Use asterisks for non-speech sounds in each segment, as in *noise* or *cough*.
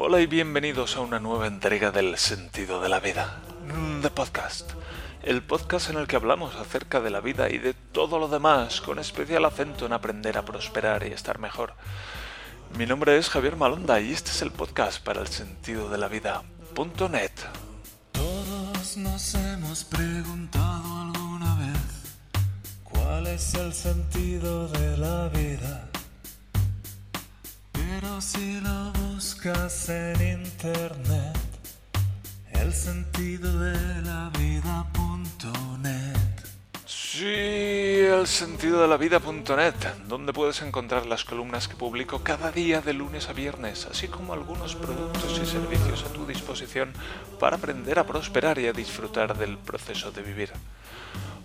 Hola y bienvenidos a una nueva entrega del sentido de la vida, The Podcast, el podcast en el que hablamos acerca de la vida y de todo lo demás, con especial acento en aprender a prosperar y estar mejor. Mi nombre es Javier Malonda y este es el podcast para el sentido de la vida.net. Todos nos hemos preguntado alguna vez cuál es el sentido de la vida. Pero si lo buscas en internet, el sentido de la vida.net. Sí, el sentido de la vida.net, donde puedes encontrar las columnas que publico cada día de lunes a viernes, así como algunos productos y servicios a tu disposición para aprender a prosperar y a disfrutar del proceso de vivir.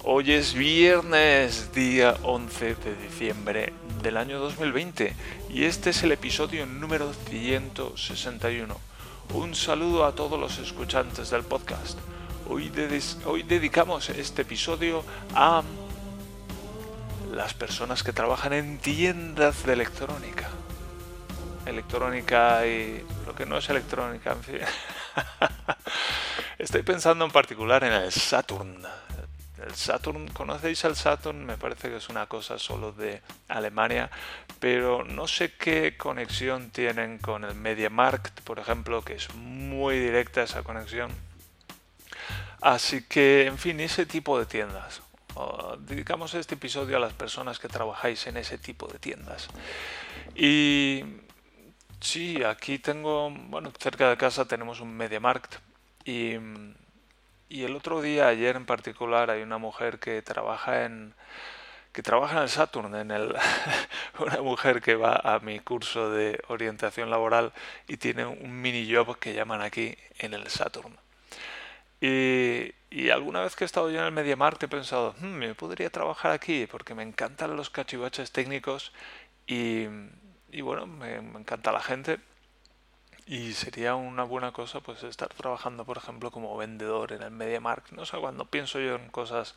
Hoy es viernes, día 11 de diciembre del año 2020, y este es el episodio número 161. Un saludo a todos los escuchantes del podcast. Hoy, hoy dedicamos este episodio a las personas que trabajan en tiendas de electrónica. Electrónica y lo que no es electrónica, en fin. *laughs* Estoy pensando en particular en el Saturn. El Saturn, ¿conocéis el Saturn? Me parece que es una cosa solo de Alemania, pero no sé qué conexión tienen con el MediaMarkt, por ejemplo, que es muy directa esa conexión Así que, en fin, ese tipo de tiendas. dedicamos este episodio a las personas que trabajáis en ese tipo de tiendas. Y sí, aquí tengo, bueno, cerca de casa tenemos un MediaMarkt y, y el otro día, ayer en particular, hay una mujer que trabaja en que trabaja en el Saturn, en el, *laughs* una mujer que va a mi curso de orientación laboral y tiene un mini job que llaman aquí en el Saturn. Y, alguna vez que he estado yo en el MediaMarkt he pensado, hmm, me podría trabajar aquí porque me encantan los cachivaches técnicos y, bueno, me, encanta la gente. Y sería una buena cosa pues estar trabajando, por ejemplo, como vendedor en el MediaMarkt. No sé, cuando pienso yo en cosas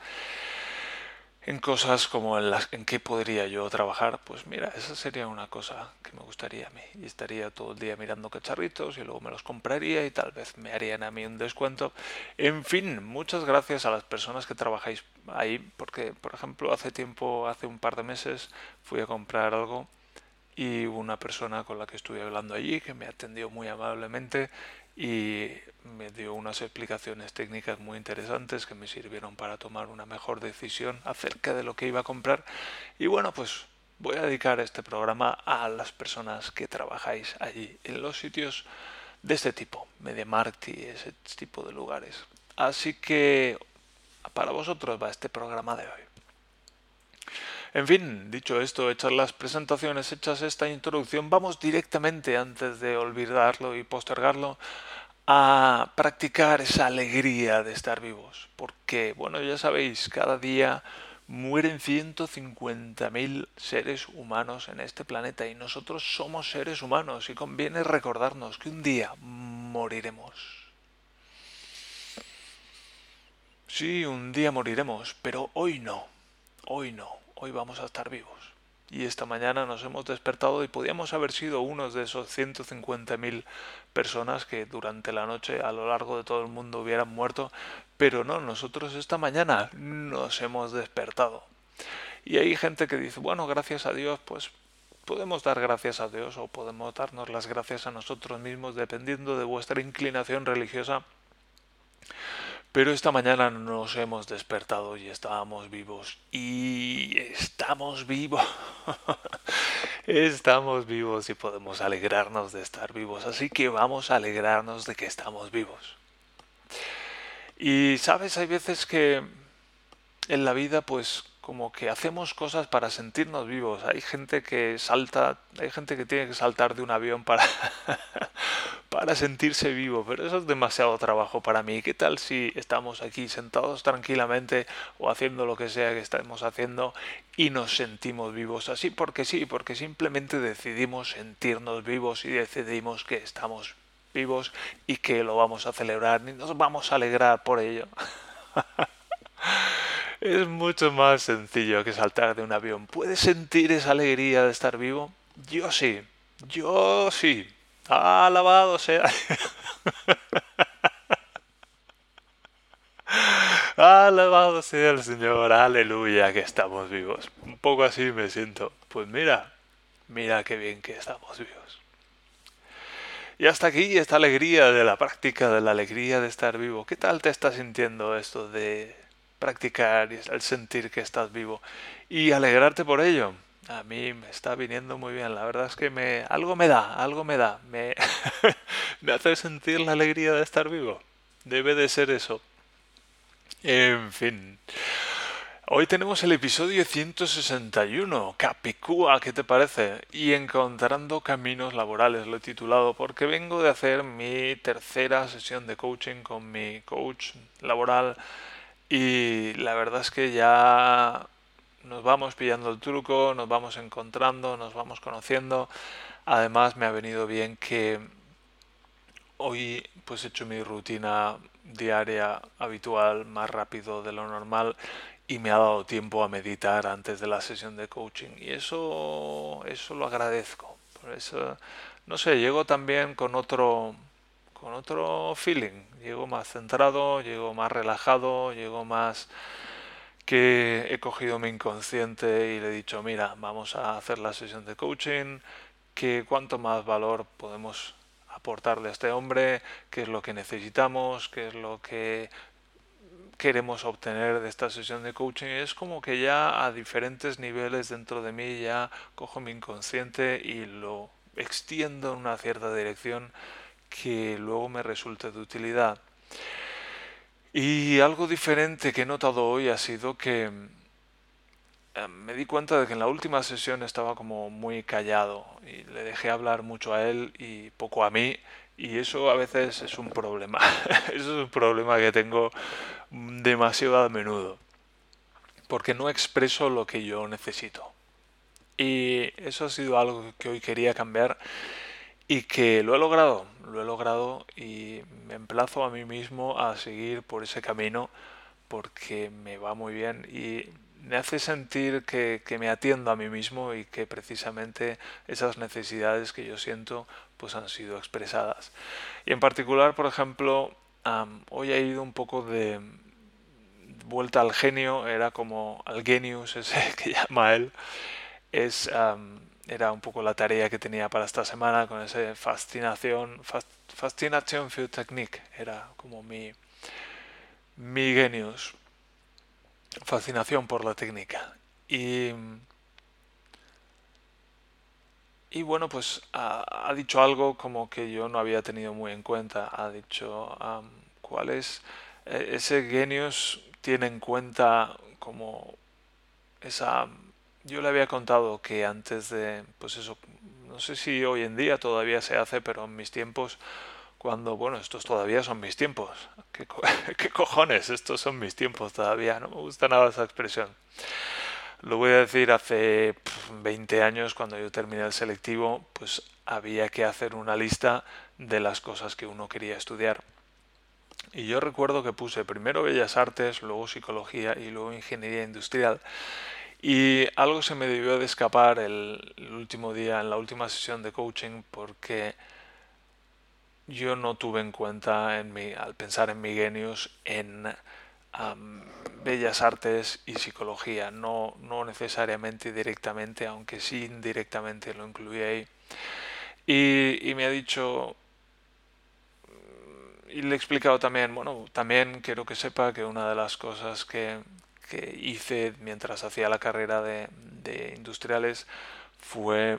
en cosas como en las en qué podría yo trabajar, pues mira, esa sería una cosa que me gustaría a mí. Y estaría todo el día mirando cacharritos y luego me los compraría y tal vez me harían a mí un descuento. En fin, muchas gracias a las personas que trabajáis ahí, porque por ejemplo hace tiempo, hace un par de meses, fui a comprar algo y una persona con la que estuve hablando allí que me atendió muy amablemente y me dio unas explicaciones técnicas muy interesantes que me sirvieron para tomar una mejor decisión acerca de lo que iba a comprar. Y bueno, pues voy a dedicar este programa a las personas que trabajáis allí, en los sitios de este tipo, MediaMarkt y ese tipo de lugares. Así que para vosotros va este programa de hoy. En fin, dicho esto, hechas las presentaciones, hechas esta introducción, vamos directamente, antes de olvidarlo y postergarlo, a practicar esa alegría de estar vivos. Porque, bueno, ya sabéis, cada día mueren 150.000 seres humanos en este planeta y nosotros somos seres humanos y conviene recordarnos que un día moriremos. Sí, un día moriremos, pero hoy no, hoy no hoy vamos a estar vivos. Y esta mañana nos hemos despertado y podíamos haber sido unos de esos 150.000 personas que durante la noche a lo largo de todo el mundo hubieran muerto, pero no, nosotros esta mañana nos hemos despertado. Y hay gente que dice, bueno, gracias a Dios, pues podemos dar gracias a Dios o podemos darnos las gracias a nosotros mismos dependiendo de vuestra inclinación religiosa. Pero esta mañana nos hemos despertado y estábamos vivos. Y estamos vivos. *laughs* estamos vivos y podemos alegrarnos de estar vivos. Así que vamos a alegrarnos de que estamos vivos. Y sabes, hay veces que en la vida pues como que hacemos cosas para sentirnos vivos. Hay gente que salta, hay gente que tiene que saltar de un avión para, *laughs* para sentirse vivo, pero eso es demasiado trabajo para mí. ¿Qué tal si estamos aquí sentados tranquilamente o haciendo lo que sea que estemos haciendo y nos sentimos vivos? Así porque sí, porque simplemente decidimos sentirnos vivos y decidimos que estamos vivos y que lo vamos a celebrar y nos vamos a alegrar por ello. *laughs* Es mucho más sencillo que saltar de un avión. ¿Puedes sentir esa alegría de estar vivo? Yo sí, yo sí. Alabado sea. *laughs* Alabado sea el Señor, aleluya, que estamos vivos. Un poco así me siento. Pues mira, mira qué bien que estamos vivos. Y hasta aquí esta alegría de la práctica, de la alegría de estar vivo. ¿Qué tal te estás sintiendo esto de practicar y el sentir que estás vivo y alegrarte por ello? A mí me está viniendo muy bien. La verdad es que me algo me da, algo me da. Me, *laughs* me hace sentir la alegría de estar vivo. Debe de ser eso. En fin. Hoy tenemos el episodio 161, Capicúa, ¿qué te parece? Y encontrando caminos laborales, lo he titulado, porque vengo de hacer mi tercera sesión de coaching con mi coach laboral y la verdad es que ya nos vamos pillando el truco, nos vamos encontrando, nos vamos conociendo. Además me ha venido bien que hoy pues he hecho mi rutina diaria habitual más rápido de lo normal y me ha dado tiempo a meditar antes de la sesión de coaching y eso eso lo agradezco por eso no sé llego también con otro con otro feeling. Llego más centrado llego más relajado llego más que he cogido mi inconsciente y le he dicho mira vamos a hacer la sesión de coaching que cuánto más valor podemos aportarle a este hombre qué es lo que necesitamos qué es lo que queremos obtener de esta sesión de coaching es como que ya a diferentes niveles dentro de mí ya cojo mi inconsciente y lo extiendo en una cierta dirección que luego me resulte de utilidad. Y algo diferente que he notado hoy ha sido que eh, me di cuenta de que en la última sesión estaba como muy callado y le dejé hablar mucho a él y poco a mí y eso a veces es un problema. *laughs* eso es un problema que tengo demasiado a menudo. Porque no expreso lo que yo necesito. Y eso ha sido algo que hoy quería cambiar y que lo he logrado. Lo he logrado y me emplazo a mí mismo a seguir por ese camino porque me va muy bien y me hace sentir que, que, me atiendo a mí mismo y que precisamente esas necesidades que yo siento pues han sido expresadas. Y en particular, por ejemplo, hoy he ido un poco de vuelta al genio, era como al genius *laughs* ese que llama él. Es, era un poco la tarea que tenía para esta semana con esa fascinación, fascinación für Technik, era como mi, mi genius, fascinación por la técnica. Y y bueno, pues ha, dicho algo como que yo no había tenido muy en cuenta. Ha dicho cuál es e, ese genius tiene en cuenta como esa yo le había contado que antes de pues eso no sé si hoy en día todavía se hace pero en mis tiempos cuando bueno estos todavía son mis tiempos *laughs* qué, *laughs* qué cojones estos son mis tiempos todavía no me gusta nada esa expresión lo voy a decir, hace 20 años, cuando yo terminé el selectivo, pues había que hacer una lista de las cosas que uno quería estudiar. Y yo recuerdo que puse primero Bellas Artes, luego Psicología y luego Ingeniería Industrial. Y algo se me debió de escapar el, último día, en la última sesión de coaching, porque yo no tuve en cuenta en mi, al pensar en mi genius en bellas artes y psicología, no, no necesariamente directamente, aunque sí indirectamente lo incluí ahí. Y, me ha dicho, y le he explicado también, bueno, también quiero que sepa que una de las cosas que, que hice mientras hacía la carrera de, de industriales fue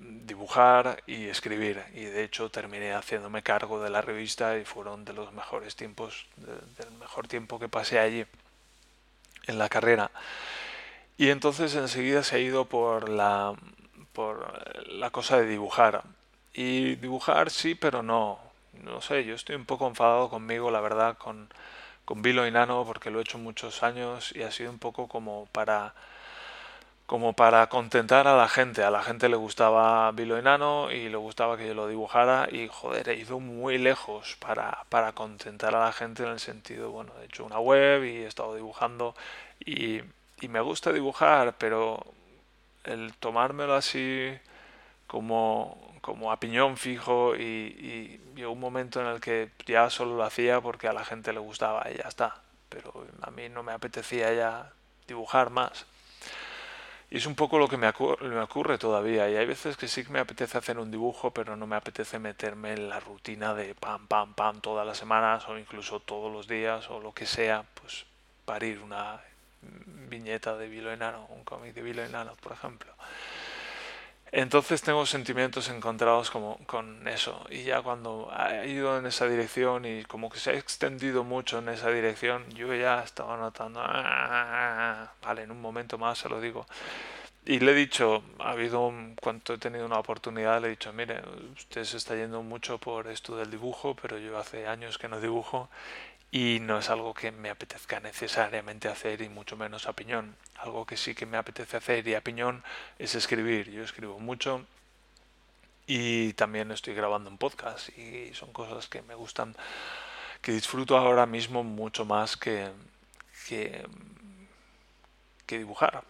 dibujar y escribir. Y de hecho terminé haciéndome cargo de la revista y fueron de los mejores tiempos del mejor tiempo que pasé allí en la carrera. Y entonces enseguida se ha ido por la por la cosa de dibujar. Y dibujar sí pero no. No sé yo estoy un poco enfadado conmigo la verdad con con Vilo y Nano porque lo he hecho muchos años y ha sido un poco como para como para contentar a la gente. A la gente le gustaba Vilo Enano y le gustaba que yo lo dibujara y joder, he ido muy lejos para, para contentar a la gente en el sentido, bueno, he hecho una web y he estado dibujando y, y me gusta dibujar, pero el tomármelo así como, como a piñón fijo y, y llegó un momento en el que ya solo lo hacía porque a la gente le gustaba y ya está. Pero a mí no me apetecía ya dibujar más. Y es un poco lo que me, me, ocurre todavía. Y hay veces que sí que me apetece hacer un dibujo, pero no me apetece meterme en la rutina de pam, pam, pam todas las semanas o incluso todos los días o lo que sea, pues parir una viñeta de Vilo Enano, un cómic de Vilo Enano, por ejemplo. Entonces tengo sentimientos encontrados como con eso. Y ya cuando ha ido en esa dirección y como que se ha extendido mucho en esa dirección, yo ya estaba notando, ah, vale, en un momento más se lo digo. Y le he dicho, ha habido, cuando he tenido una oportunidad, le he dicho, mire, usted se está yendo mucho por esto del dibujo, pero yo hace años que no dibujo y no es algo que me apetezca necesariamente hacer y mucho menos a piñón. Algo que sí que me apetece hacer y a piñón es escribir. Yo escribo mucho y también estoy grabando un podcast y son cosas que me gustan, que disfruto ahora mismo mucho más que, que, dibujar.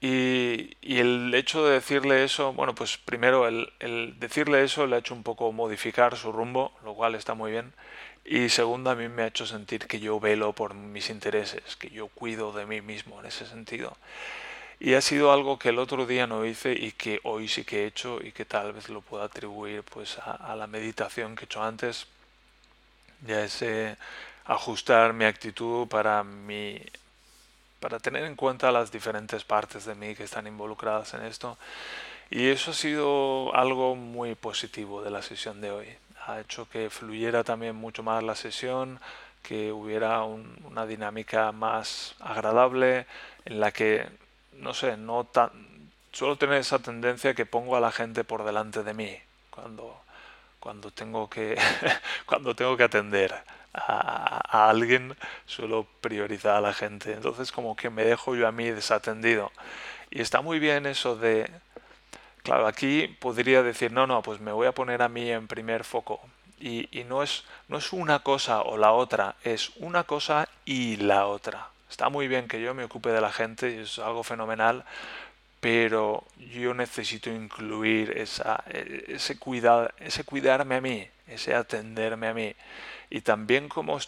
Y, y, el hecho de decirle eso, bueno, pues primero el decirle eso le ha hecho un poco modificar su rumbo, lo cual está muy bien. Y segundo, a mí me ha hecho sentir que yo velo por mis intereses, que yo cuido de mí mismo en ese sentido. Y ha sido algo que el otro día no hice y que hoy sí que he hecho y que tal vez lo pueda atribuir pues a, la meditación que he hecho antes. Ya ese ajustar mi actitud para mi para tener en cuenta las diferentes partes de mí que están involucradas en esto. Y eso ha sido algo muy positivo de la sesión de hoy ha hecho que fluyera también mucho más la sesión, que hubiera una dinámica más agradable en la que, no sé, no tan, suelo tener esa tendencia que pongo a la gente por delante de mí cuando, cuando, tengo, que, *laughs* cuando tengo que atender a, a alguien, suelo priorizar a la gente. Entonces como que me dejo yo a mí desatendido. Y está muy bien eso de Claro, aquí podría decir, no, no, pues me voy a poner a mí en primer foco. Y, no, es, no es una cosa o la otra, es una cosa y la otra. Está muy bien que yo me ocupe de la gente, es algo fenomenal, pero yo necesito incluir esa, e, ese, ese cuidarme a mí, ese atenderme a mí. Y también como,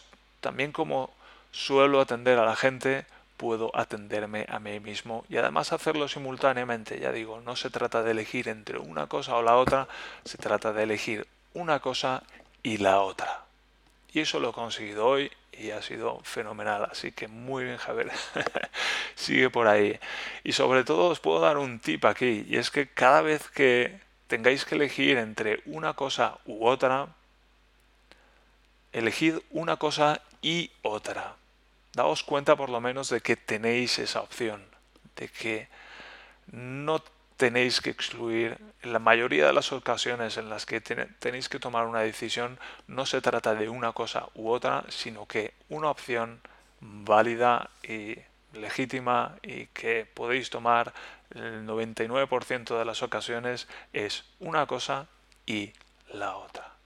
también como suelo atender a la gente, puedo atenderme a mí mismo y además hacerlo simultáneamente. Ya digo, no se trata de elegir entre una cosa o la otra, se trata de elegir una cosa y la otra. Y eso lo he conseguido hoy y ha sido fenomenal. Así que muy bien, Javier. *laughs* Sigue por ahí. Y sobre todo os puedo dar un tip aquí. Y es que cada vez que tengáis que elegir entre una cosa u otra, elegid una cosa y otra daos cuenta por lo menos de que tenéis esa opción, de que no tenéis que excluir. En la mayoría de las ocasiones en las que tenéis que tomar una decisión, no se trata de una cosa u otra, sino que una opción válida y legítima y que podéis tomar el 99% de las ocasiones es una cosa y la otra.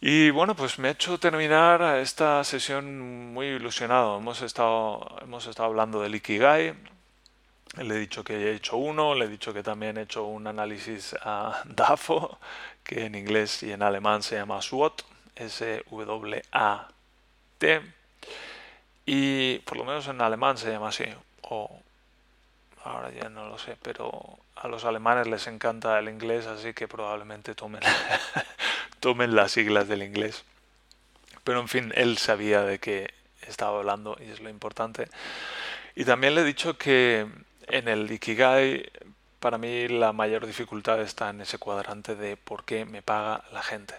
Y bueno, pues me ha hecho terminar esta sesión muy ilusionado. Hemos estado, hemos estado hablando del Ikigai. Le he dicho que he hecho uno, le he dicho que también he hecho un análisis a *laughs* DAFO, que en inglés y en alemán se llama SWOT, S-W-A-T. Y por lo menos en alemán se llama así, o ahora ya no lo sé, pero a los alemanes les encanta el inglés, así que probablemente tomen, *laughs* tomen las siglas del inglés. Pero en fin, él sabía de qué estaba hablando y es lo importante. Y también le he dicho que en el Ikigai, para mí la mayor dificultad está en ese cuadrante de por qué me paga la gente.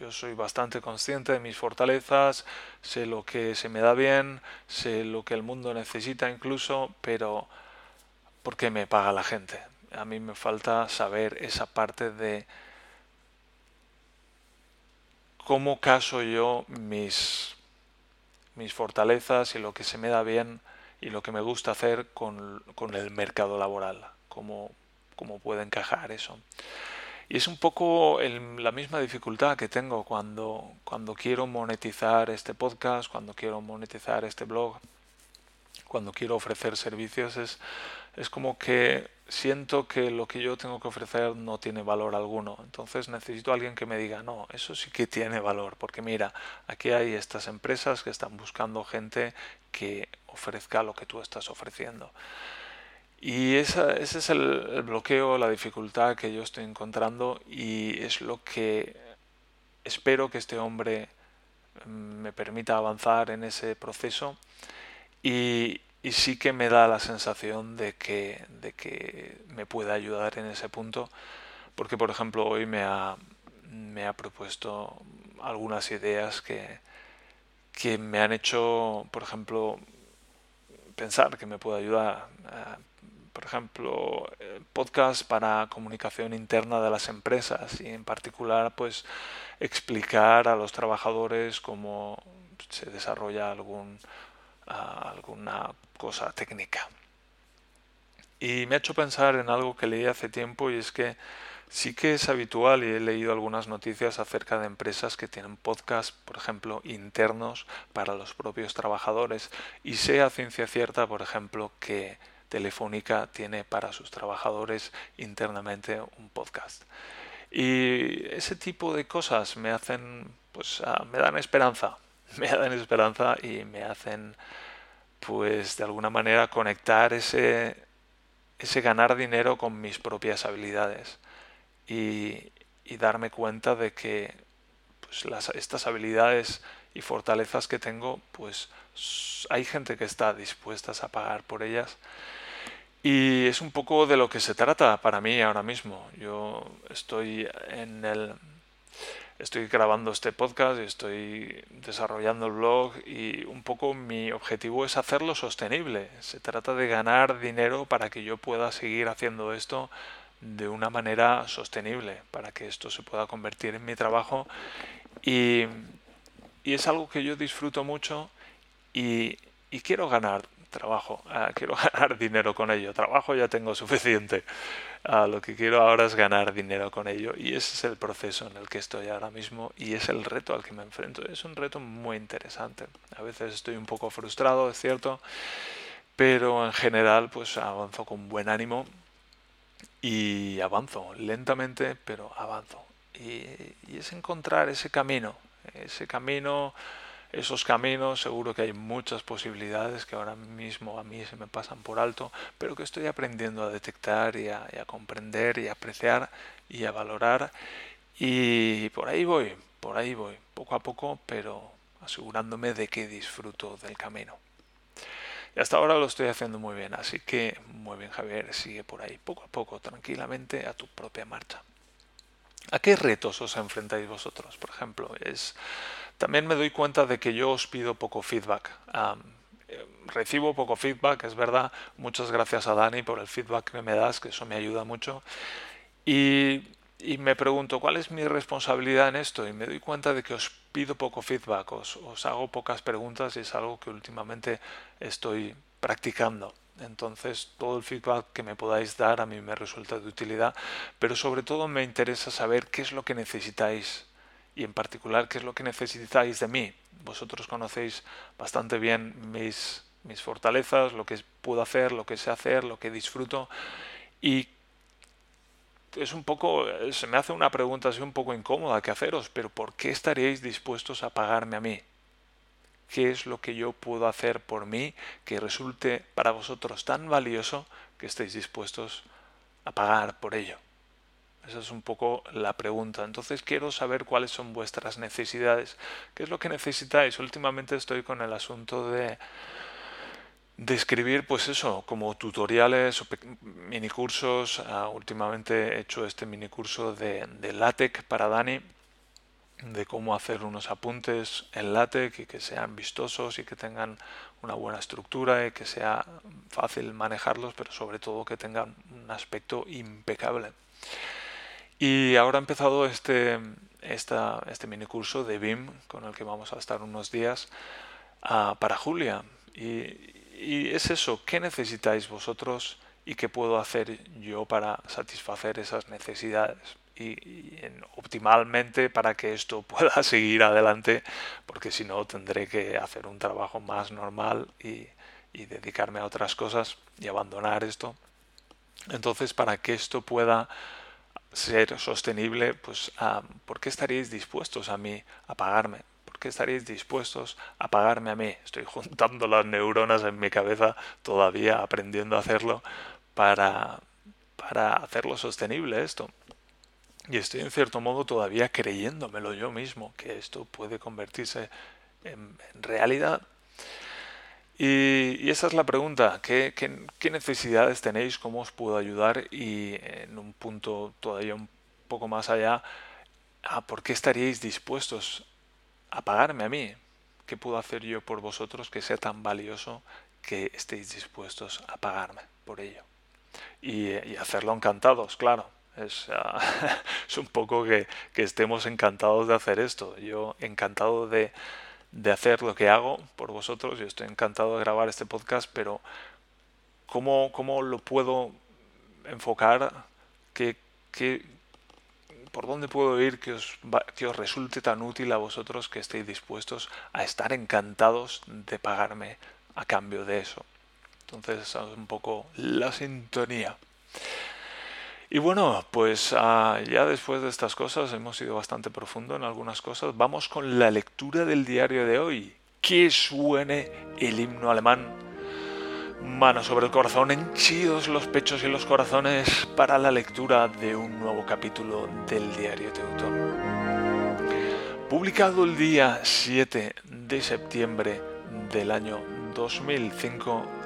yo soy bastante consciente de mis fortalezas, sé lo que se me da bien, sé lo que el mundo necesita incluso, pero ¿por qué me paga la gente? A mí me falta saber esa parte de cómo caso yo mis, mis fortalezas y lo que se me da bien y lo que me gusta hacer con, el mercado laboral, cómo, cómo puede encajar eso. Y es un poco la misma dificultad que tengo cuando, cuando quiero monetizar este podcast, cuando quiero monetizar este blog, cuando quiero ofrecer servicios, es es como que siento que lo que yo tengo que ofrecer no tiene valor alguno. Entonces necesito a alguien que me diga, no, eso sí que tiene valor, porque mira, aquí hay estas empresas que están buscando gente que ofrezca lo que tú estás ofreciendo. Y ese es el, bloqueo, la dificultad que yo estoy encontrando y es lo que espero que este hombre mm, me permita avanzar en ese proceso y, y sí que me da la sensación de que, de que me puede ayudar en ese punto, porque por ejemplo hoy me ha, me ha propuesto algunas ideas que, que me han hecho, por ejemplo, pensar que me puede ayudar. por ejemplo, podcast para comunicación interna de las empresas y en particular pues explicar a los trabajadores cómo se desarrolla algún alguna cosa técnica. Y me ha hecho pensar en algo que leí hace tiempo y es que sí que es habitual y he leído algunas noticias acerca de empresas que tienen podcasts, por ejemplo, internos para los propios trabajadores y sé a ciencia cierta, por ejemplo, que Telefónica tiene para sus trabajadores internamente un podcast. Y ese tipo de cosas me hacen, pues, ah, me dan esperanza, *laughs* me dan esperanza y me hacen pues de alguna manera conectar ese, ese ganar dinero con mis propias habilidades y, darme cuenta de que pues, estas habilidades y fortalezas que tengo pues hay gente que está dispuesta a pagar por ellas. Y es un poco de lo que se trata para mí ahora mismo. Yo estoy en el estoy grabando este podcast estoy desarrollando el blog y un poco mi objetivo es hacerlo sostenible. Se trata de ganar dinero para que yo pueda seguir haciendo esto de una manera sostenible, para que esto se pueda convertir en mi trabajo y, es algo que yo disfruto mucho y quiero ganar trabajo, *laughs* ah, quiero ganar dinero con ello. Trabajo ya tengo suficiente. Ah, lo que quiero ahora es ganar dinero con ello y ese es el proceso en el que estoy ahora mismo y es el reto al que me enfrento. Es un reto muy interesante. A veces estoy un poco frustrado, es cierto, pero en general pues avanzo con buen ánimo y avanzo lentamente, pero avanzo. y es encontrar ese camino, ese camino esos caminos, seguro que hay muchas posibilidades que ahora mismo a mí se me pasan por alto, pero que estoy aprendiendo a detectar y a, comprender y a apreciar y a valorar. Y por ahí voy, por ahí voy, poco a poco, pero asegurándome de que disfruto del camino. Y hasta ahora lo estoy haciendo muy bien, así que muy bien Javier, sigue por ahí, poco a poco, tranquilamente, a tu propia marcha. ¿A qué retos os enfrentáis vosotros? Por ejemplo, es también me doy cuenta de que yo os pido poco feedback. Eh, recibo poco feedback, es verdad. Muchas gracias a Dani por el feedback que me das, que eso me ayuda mucho. Y, me pregunto, ¿cuál es mi responsabilidad en esto? Y me doy cuenta de que os pido poco feedback, os, os hago pocas preguntas y es algo que últimamente estoy practicando. Entonces, todo el feedback que me podáis dar a mí me resulta de utilidad, pero sobre todo me interesa saber qué es lo que necesitáis y en particular qué es lo que necesitáis de mí. Vosotros conocéis bastante bien mis, mis fortalezas, lo que puedo hacer, lo que sé hacer, lo que disfruto y es un poco, se me hace una pregunta así un poco incómoda que haceros, pero ¿por qué estaríais dispuestos a pagarme a mí? ¿Qué es lo que yo puedo hacer por mí que resulte para vosotros tan valioso que estéis dispuestos a pagar por ello? Esa es un poco la pregunta. Entonces quiero saber cuáles son vuestras necesidades. ¿Qué es lo que necesitáis? Últimamente estoy con el asunto de, de escribir, pues eso, como tutoriales o minicursos. Uh, últimamente he hecho este minicurso de, de LaTeX para Dani, de cómo hacer unos apuntes en LaTeX y que sean vistosos y que tengan una buena estructura y que sea fácil manejarlos, pero sobre todo que tengan un aspecto impecable. Y ahora ha empezado este, esta, este mini curso de BIM con el que vamos a estar unos días uh, para Julia. Y, es eso, ¿qué necesitáis vosotros y qué puedo hacer yo para satisfacer esas necesidades? Y, y en, optimalmente para que esto *laughs* pueda seguir adelante, porque si no tendré que hacer un trabajo más normal y, y dedicarme a otras cosas y abandonar esto. Entonces, para que esto pueda ser sostenible, pues, ¿por qué estaríais dispuestos a mí a pagarme? ¿Por qué estaríais dispuestos a pagarme a mí? Estoy juntando las neuronas en mi cabeza, todavía aprendiendo a hacerlo, para, para hacerlo sostenible esto. Y estoy en cierto modo todavía creyéndomelo yo mismo, que esto puede convertirse en, realidad. Y, esa es la pregunta, ¿Qué, ¿qué, necesidades tenéis? ¿Cómo os puedo ayudar? Y en un punto todavía un poco más allá, ¿por qué estaríais dispuestos a pagarme a mí? ¿Qué puedo hacer yo por vosotros que sea tan valioso que estéis dispuestos a pagarme por ello? Y, y hacerlo encantados, claro, es, *laughs* es un poco que, estemos encantados de hacer esto. Yo encantado de, hacer lo que hago por vosotros. Yo estoy encantado de grabar este podcast, pero ¿cómo, cómo lo puedo enfocar? ¿Qué, por dónde puedo ir que os, que os resulte tan útil a vosotros que estéis dispuestos a estar encantados de pagarme a cambio de eso? Entonces, es un poco la sintonía. Y bueno, pues ah, ya después de estas cosas hemos ido bastante profundo en algunas cosas. Vamos con la lectura del diario de hoy. Que suene el himno alemán. Mano sobre el corazón, henchidos los pechos y los corazones para la lectura de un nuevo capítulo del diario Teutón. Publicado el día 7 de septiembre del año 2005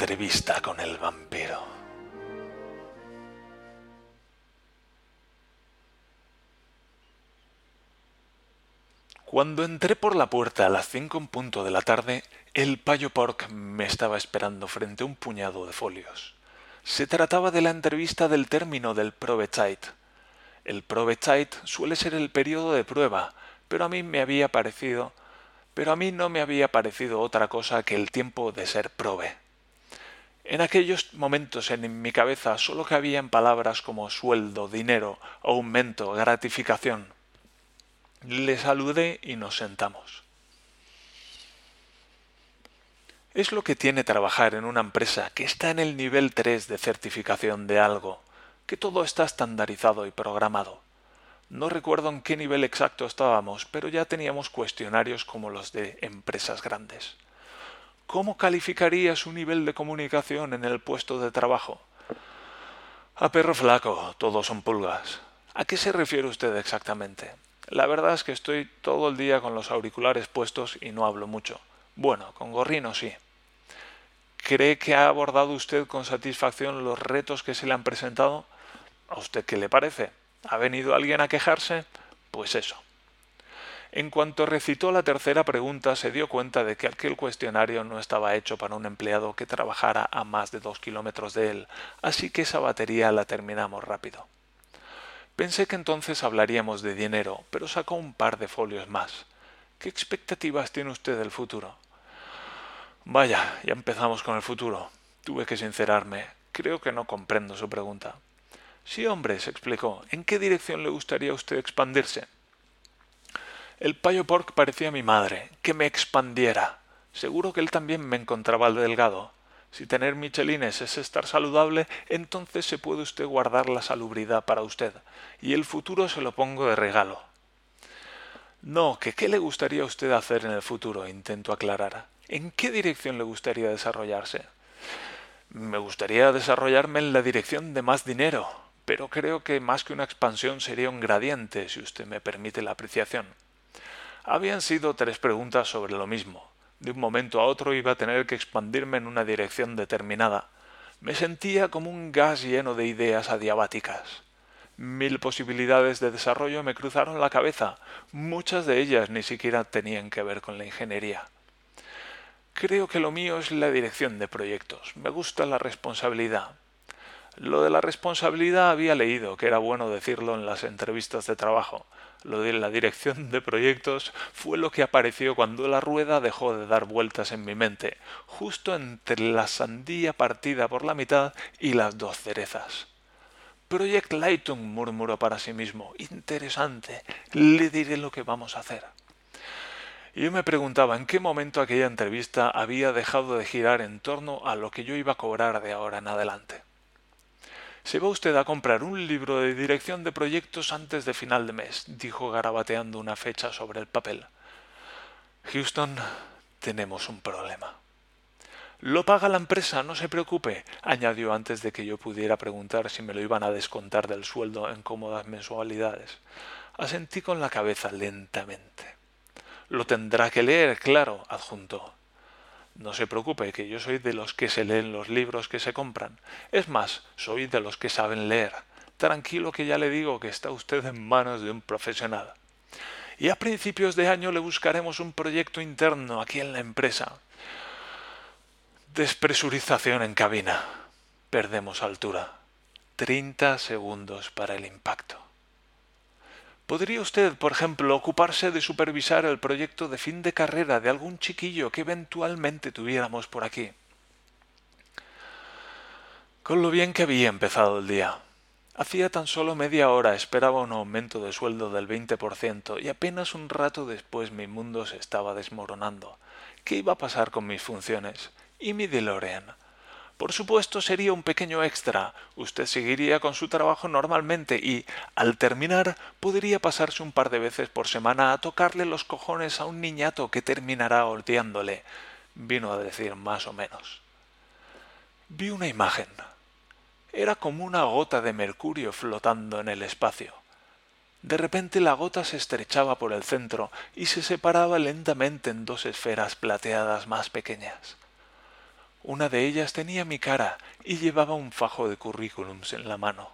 Entrevista con el vampiro. Cuando entré por la puerta a las cinco en punto de la tarde, el payo Pork me estaba esperando frente a un puñado de folios. Se trataba de la entrevista del término del Probezeit. El Probezeit suele ser el periodo de prueba, pero a mí me había parecido, pero a mí no me había parecido otra cosa que el tiempo de ser probe. En aquellos momentos en mi cabeza solo cabían palabras como sueldo, dinero, aumento, gratificación. Le saludé y nos sentamos. Es lo que tiene trabajar en una empresa que está en el nivel 3 de certificación de algo, que todo está estandarizado y programado. No recuerdo en qué nivel exacto estábamos, pero ya teníamos cuestionarios como los de empresas grandes. ¿Cómo calificaría su nivel de comunicación en el puesto de trabajo? A perro flaco, todos son pulgas. ¿A qué se refiere usted exactamente? La verdad es que estoy todo el día con los auriculares puestos y no hablo mucho. Bueno, con gorrino sí. ¿Cree que ha abordado usted con satisfacción los retos que se le han presentado? ¿A usted qué le parece? ¿Ha venido alguien a quejarse? Pues eso. En cuanto recitó la tercera pregunta, se dio cuenta de que aquel cuestionario no estaba hecho para un empleado que trabajara a más de dos kilómetros de él, así que esa batería la terminamos rápido. Pensé que entonces hablaríamos de dinero, pero sacó un par de folios más. ¿Qué expectativas tiene usted del futuro? Vaya, ya empezamos con el futuro. Tuve que sincerarme. Creo que no comprendo su pregunta. Sí, hombre, se explicó. ¿En qué dirección le gustaría a usted expandirse? El payo pork parecía mi madre, que me expandiera. Seguro que él también me encontraba delgado. Si tener michelines es estar saludable, entonces se puede usted guardar la salubridad para usted, y el futuro se lo pongo de regalo. No, que qué le gustaría a usted hacer en el futuro, intento aclarar. ¿En qué dirección le gustaría desarrollarse? Me gustaría desarrollarme en la dirección de más dinero, pero creo que más que una expansión sería un gradiente, si usted me permite la apreciación. Habían sido tres preguntas sobre lo mismo. De un momento a otro iba a tener que expandirme en una dirección determinada. Me sentía como un gas lleno de ideas adiabáticas. Mil posibilidades de desarrollo me cruzaron la cabeza. Muchas de ellas ni siquiera tenían que ver con la ingeniería. Creo que lo mío es la dirección de proyectos. Me gusta la responsabilidad. Lo de la responsabilidad había leído, que era bueno decirlo en las entrevistas de trabajo, lo de la dirección de proyectos fue lo que apareció cuando la rueda dejó de dar vueltas en mi mente, justo entre la sandía partida por la mitad y las dos cerezas. Project Lightung murmuró para sí mismo. Interesante. Le diré lo que vamos a hacer. Yo me preguntaba en qué momento aquella entrevista había dejado de girar en torno a lo que yo iba a cobrar de ahora en adelante. Se va usted a comprar un libro de dirección de proyectos antes de final de mes, dijo garabateando una fecha sobre el papel. Houston, tenemos un problema. Lo paga la empresa, no se preocupe, añadió antes de que yo pudiera preguntar si me lo iban a descontar del sueldo en cómodas mensualidades. Asentí con la cabeza lentamente. Lo tendrá que leer, claro, adjuntó. No se preocupe, que yo soy de los que se leen los libros que se compran. Es más, soy de los que saben leer. Tranquilo que ya le digo que está usted en manos de un profesional. Y a principios de año le buscaremos un proyecto interno aquí en la empresa. Despresurización en cabina. Perdemos altura. 30 segundos para el impacto. ¿Podría usted, por ejemplo, ocuparse de supervisar el proyecto de fin de carrera de algún chiquillo que eventualmente tuviéramos por aquí? Con lo bien que había empezado el día. Hacía tan solo media hora esperaba un aumento de sueldo del 20% y apenas un rato después mi mundo se estaba desmoronando. ¿Qué iba a pasar con mis funciones? ¿Y mi DeLorean? Por supuesto sería un pequeño extra. Usted seguiría con su trabajo normalmente y, al terminar, podría pasarse un par de veces por semana a tocarle los cojones a un niñato que terminará odiándole. Vino a decir más o menos. Vi una imagen. Era como una gota de mercurio flotando en el espacio. De repente la gota se estrechaba por el centro y se separaba lentamente en dos esferas plateadas más pequeñas. Una de ellas tenía mi cara y llevaba un fajo de currículums en la mano.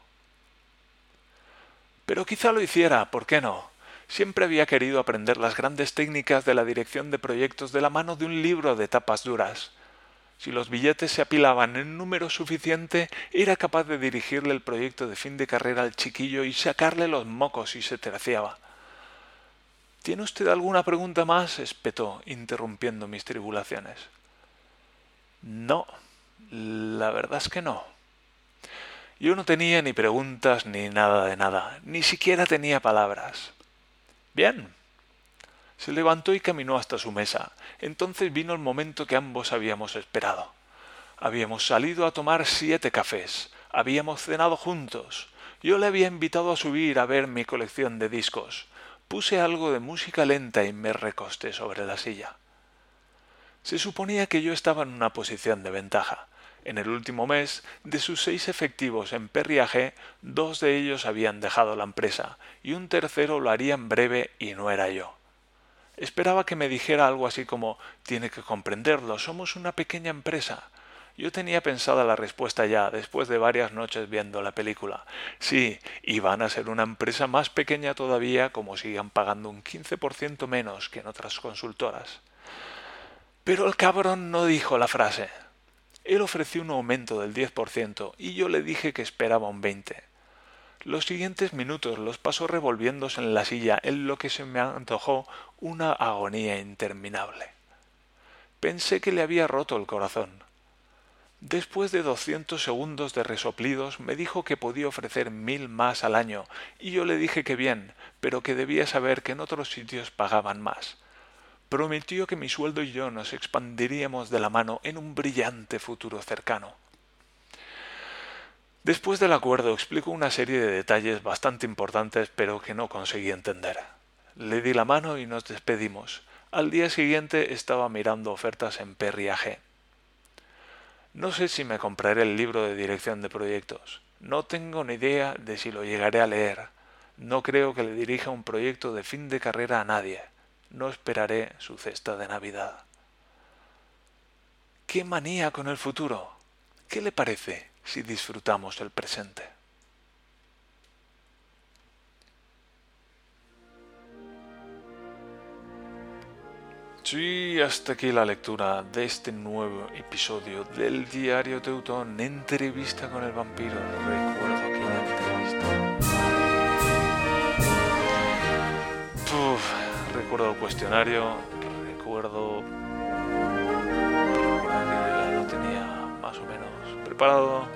Pero quizá lo hiciera, ¿por qué no? Siempre había querido aprender las grandes técnicas de la dirección de proyectos de la mano de un libro de tapas duras. Si los billetes se apilaban en número suficiente, era capaz de dirigirle el proyecto de fin de carrera al chiquillo y sacarle los mocos si se terciaba. ¿Tiene usted alguna pregunta más? espetó, interrumpiendo mis tribulaciones. No, la verdad es que no. Yo no tenía ni preguntas ni nada de nada, ni siquiera tenía palabras. Bien. Se levantó y caminó hasta su mesa. Entonces vino el momento que ambos habíamos esperado. Habíamos salido a tomar siete cafés, habíamos cenado juntos. Yo le había invitado a subir a ver mi colección de discos. Puse algo de música lenta y me recosté sobre la silla. Se suponía que yo estaba en una posición de ventaja. En el último mes, de sus seis efectivos en perriaje, dos de ellos habían dejado la empresa y un tercero lo haría en breve y no era yo. Esperaba que me dijera algo así como Tiene que comprenderlo, somos una pequeña empresa. Yo tenía pensada la respuesta ya, después de varias noches viendo la película. Sí, y van a ser una empresa más pequeña todavía como sigan pagando un 15% menos que en otras consultoras. Pero el cabrón no dijo la frase. Él ofreció un aumento del 10% y yo le dije que esperaba un 20%. Los siguientes minutos los pasó revolviéndose en la silla en lo que se me antojó una agonía interminable. Pensé que le había roto el corazón. Después de doscientos segundos de resoplidos me dijo que podía ofrecer mil más al año, y yo le dije que bien, pero que debía saber que en otros sitios pagaban más prometió que mi sueldo y yo nos expandiríamos de la mano en un brillante futuro cercano. Después del acuerdo explico una serie de detalles bastante importantes pero que no conseguí entender. Le di la mano y nos despedimos. Al día siguiente estaba mirando ofertas en Perriage. No sé si me compraré el libro de dirección de proyectos. No tengo ni idea de si lo llegaré a leer. No creo que le dirija un proyecto de fin de carrera a nadie no esperaré su cesta de Navidad. ¿Qué manía con el futuro? ¿Qué le parece si disfrutamos el presente? Sí, hasta aquí la lectura de este nuevo episodio del Diario Teutón, entrevista con el vampiro. cuestionario, recuerdo que ya lo tenía más o menos preparado,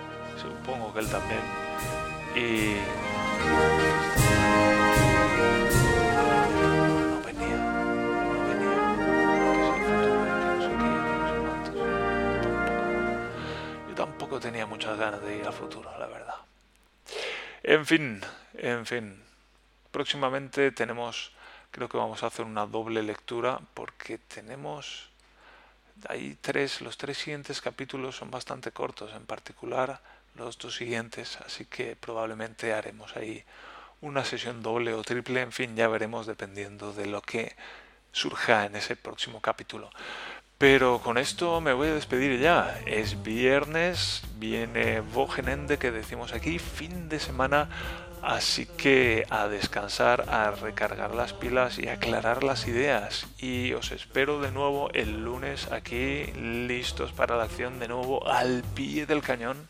supongo que él también. Y no venía, no venía. Yo tampoco tenía muchas ganas de ir al futuro, la verdad. En fin, en fin. Próximamente tenemos creo que vamos a hacer una doble lectura porque tenemos hay tres, los tres siguientes capítulos son bastante cortos, en particular los dos siguientes, así que probablemente haremos ahí una sesión doble o triple, en fin, ya veremos dependiendo de lo que surja en ese próximo capítulo. Pero con esto me voy a despedir ya. Es viernes, viene Vogenende que decimos aquí, fin de semana, así que a descansar, a recargar las pilas y aclarar las ideas. Y os espero de nuevo el lunes aquí, listos para la acción de nuevo al pie del cañón.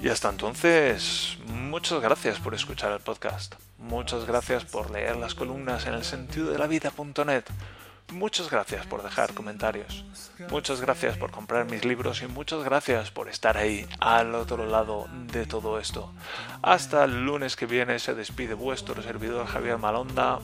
Y hasta entonces, muchas gracias por escuchar el podcast. Muchas gracias por leer las columnas en el sentido de la vida.net. Muchas gracias por dejar comentarios. Muchas gracias por comprar mis libros y muchas gracias por estar ahí al otro lado de todo esto. Hasta el lunes que viene se despide vuestro servidor Javier Malonda.